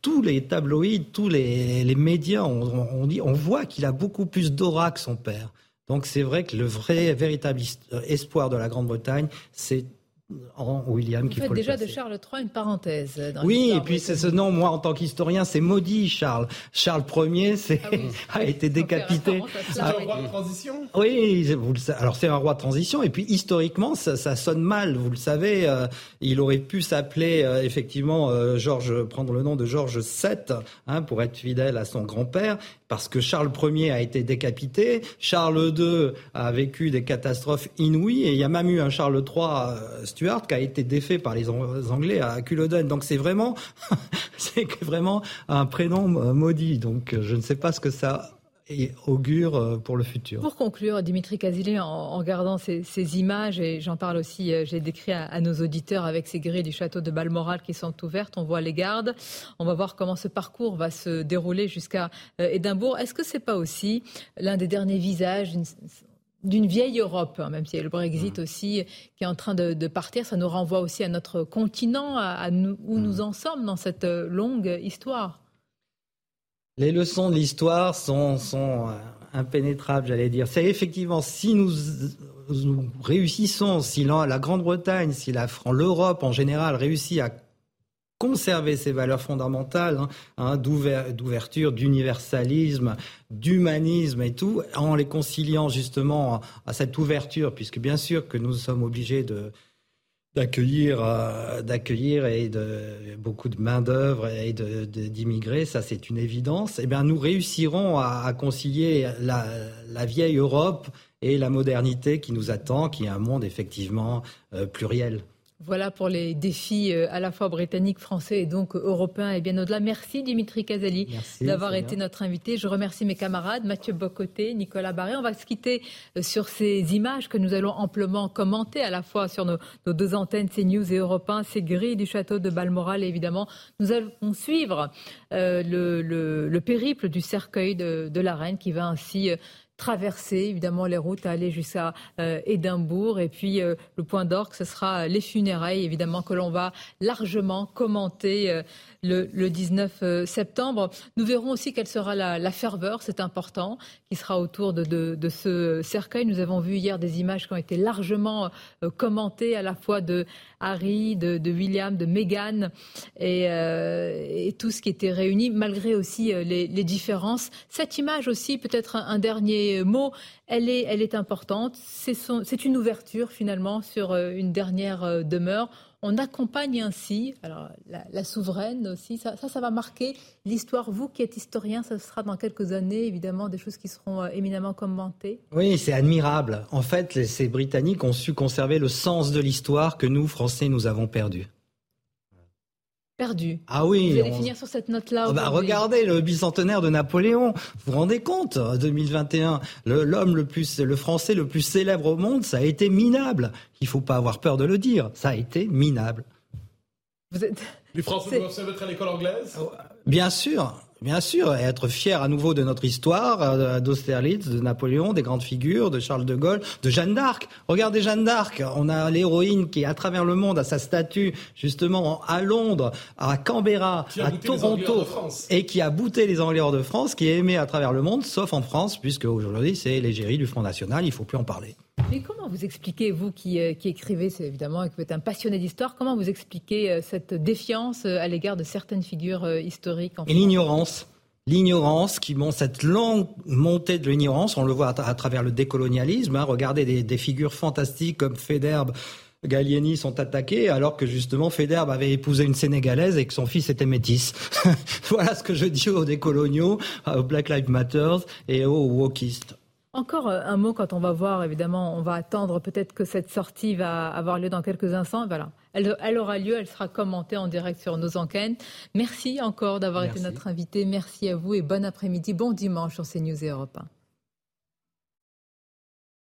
tous les tabloïds, tous les, médias, on, dit, on voit qu'il a beaucoup plus d'aura que son père. Donc c'est vrai que le vrai, véritable espoir de la Grande-Bretagne, c'est en William déjà de Charles III une parenthèse. oui, et puis c'est ce nom, moi en tant qu'historien, c'est maudit Charles. Charles Ier c'est, ah a été décapité. C'est un roi de transition? Oui, vous le alors c'est un roi de transition, et puis historiquement, ça, ça sonne mal, vous le savez. Euh, il aurait pu s'appeler euh, effectivement euh, Georges, prendre le nom de Georges VII, hein, pour être fidèle à son grand-père, parce que Charles Ier a été décapité, Charles II a vécu des catastrophes inouïes, et il y a même eu un Charles III euh, Stuart qui a été défait par les Anglais à Culloden. Donc c'est vraiment, c'est vraiment un prénom maudit. Donc je ne sais pas ce que ça augure euh, pour le futur. Pour conclure, Dimitri Casilé, en, regardant ces, images, et j'en parle aussi, euh, j'ai décrit à, nos auditeurs avec ces grilles du château de Balmoral qui sont ouvertes, on voit les gardes, on va voir comment ce parcours va se dérouler jusqu'à euh, Édimbourg. Est-ce que c'est pas aussi l'un des derniers visages d'une vieille Europe, hein, même s'il y a le Brexit mmh. aussi qui est en train de, partir. Ça nous renvoie aussi à notre continent, à, où mmh. nous en sommes dans cette longue histoire. Les leçons de l'histoire sont, sont impénétrables, j'allais dire. C'est effectivement si nous, réussissons, si la, Grande-Bretagne, si l'Europe en général réussit à conserver ses valeurs fondamentales hein, hein, d'ouverture, d'universalisme, d'humanisme et tout, en les conciliant justement à cette ouverture, puisque bien sûr que nous sommes obligés d'accueillir euh, d'accueillir et de beaucoup de main d'œuvre et de, d'immigrés ça c'est une évidence eh bien nous réussirons à, concilier la, la, vieille Europe et la modernité qui nous attend qui est un monde effectivement euh, pluriel voilà pour les défis euh, à la fois britanniques, français et donc européens et bien au-delà. Merci Dimitri Casali d'avoir été notre invité. Je remercie mes camarades Mathieu Bocoté, Nicolas Barré. On va se quitter euh, sur ces images que nous allons amplement commenter à la fois sur nos, deux antennes CNews et Europe 1, ces grilles du château de Balmoral et évidemment nous allons suivre euh, le, périple du cercueil de, de la reine qui va ainsi traverser évidemment les routes à aller jusqu'à euh, Édimbourg. Et puis euh, le point d'orgue, ce sera les funérailles, évidemment, que l'on va largement commenter euh, le, 19 septembre. Nous verrons aussi quelle sera la, ferveur, c'est important, qui sera autour de, ce cercueil. Nous avons vu hier des images qui ont été largement commentées à la fois de Harry, de, William, de Meghan et, tout ce qui était réuni, malgré aussi les, différences. Cette image aussi, peut-être un dernier mots, elle est, importante. C'est une ouverture finalement sur euh, une dernière euh, demeure. On accompagne ainsi alors, la, souveraine aussi. Ça, ça, va marquer l'histoire. Vous qui êtes historien, ça sera dans quelques années évidemment des choses qui seront euh, éminemment commentées. Oui, c'est admirable. En fait, ces Britanniques ont su conserver le sens de l'histoire que nous, Français, nous avons perdu perdu. Ah oui. Vous allez finir sur cette note-là. Oh bah regardez le bicentenaire de Napoléon. Vous vous rendez compte 2021, l'homme le, plus, le français le plus célèbre au monde, ça a été minable. Il faut pas avoir peur de le dire. Ça a été minable. Vous êtes. Les Français doivent se mettre à l'école anglaise. Bien sûr. Bien sûr, et être fier à nouveau de notre histoire, euh, d'Austerlitz, de Napoléon, des grandes figures, de Charles de Gaulle, de Jeanne d'Arc. Regardez Jeanne d'Arc, on a l'héroïne qui, à travers le monde, a sa statue justement à Londres, à Canberra, à Toronto, et qui a bouté les Anglais de France, qui est aimée à travers le monde, sauf en France, puisque aujourd'hui c'est l'égérie du Front National, il ne faut plus en parler. Mais comment vous expliquez, vous qui, euh, qui écrivez évidemment et qui êtes un passionné d'histoire, comment vous expliquez euh, cette défiance euh, à l'égard de certaines figures historiques Et l'ignorance. L'ignorance, qui monte cette longue montée de l'ignorance, on le voit à, travers le décolonialisme. Hein. regardez des, figures fantastiques comme Federbe, Gallieni sont attaqués alors que justement Federbe avait épousé une Sénégalaise et que son fils était métis. voilà ce que je dis aux décoloniaux, aux Black Lives Matter et aux wokistes. Encore euh, un mot quand on va voir, évidemment, on va attendre peut-être que cette sortie va avoir lieu dans quelques instants. Voilà, elle, aura lieu, elle sera commentée en direct sur nos enquêtes. Merci encore d'avoir été notre invité. Merci à vous et bon après-midi, bon dimanche sur CNews et Europe 1.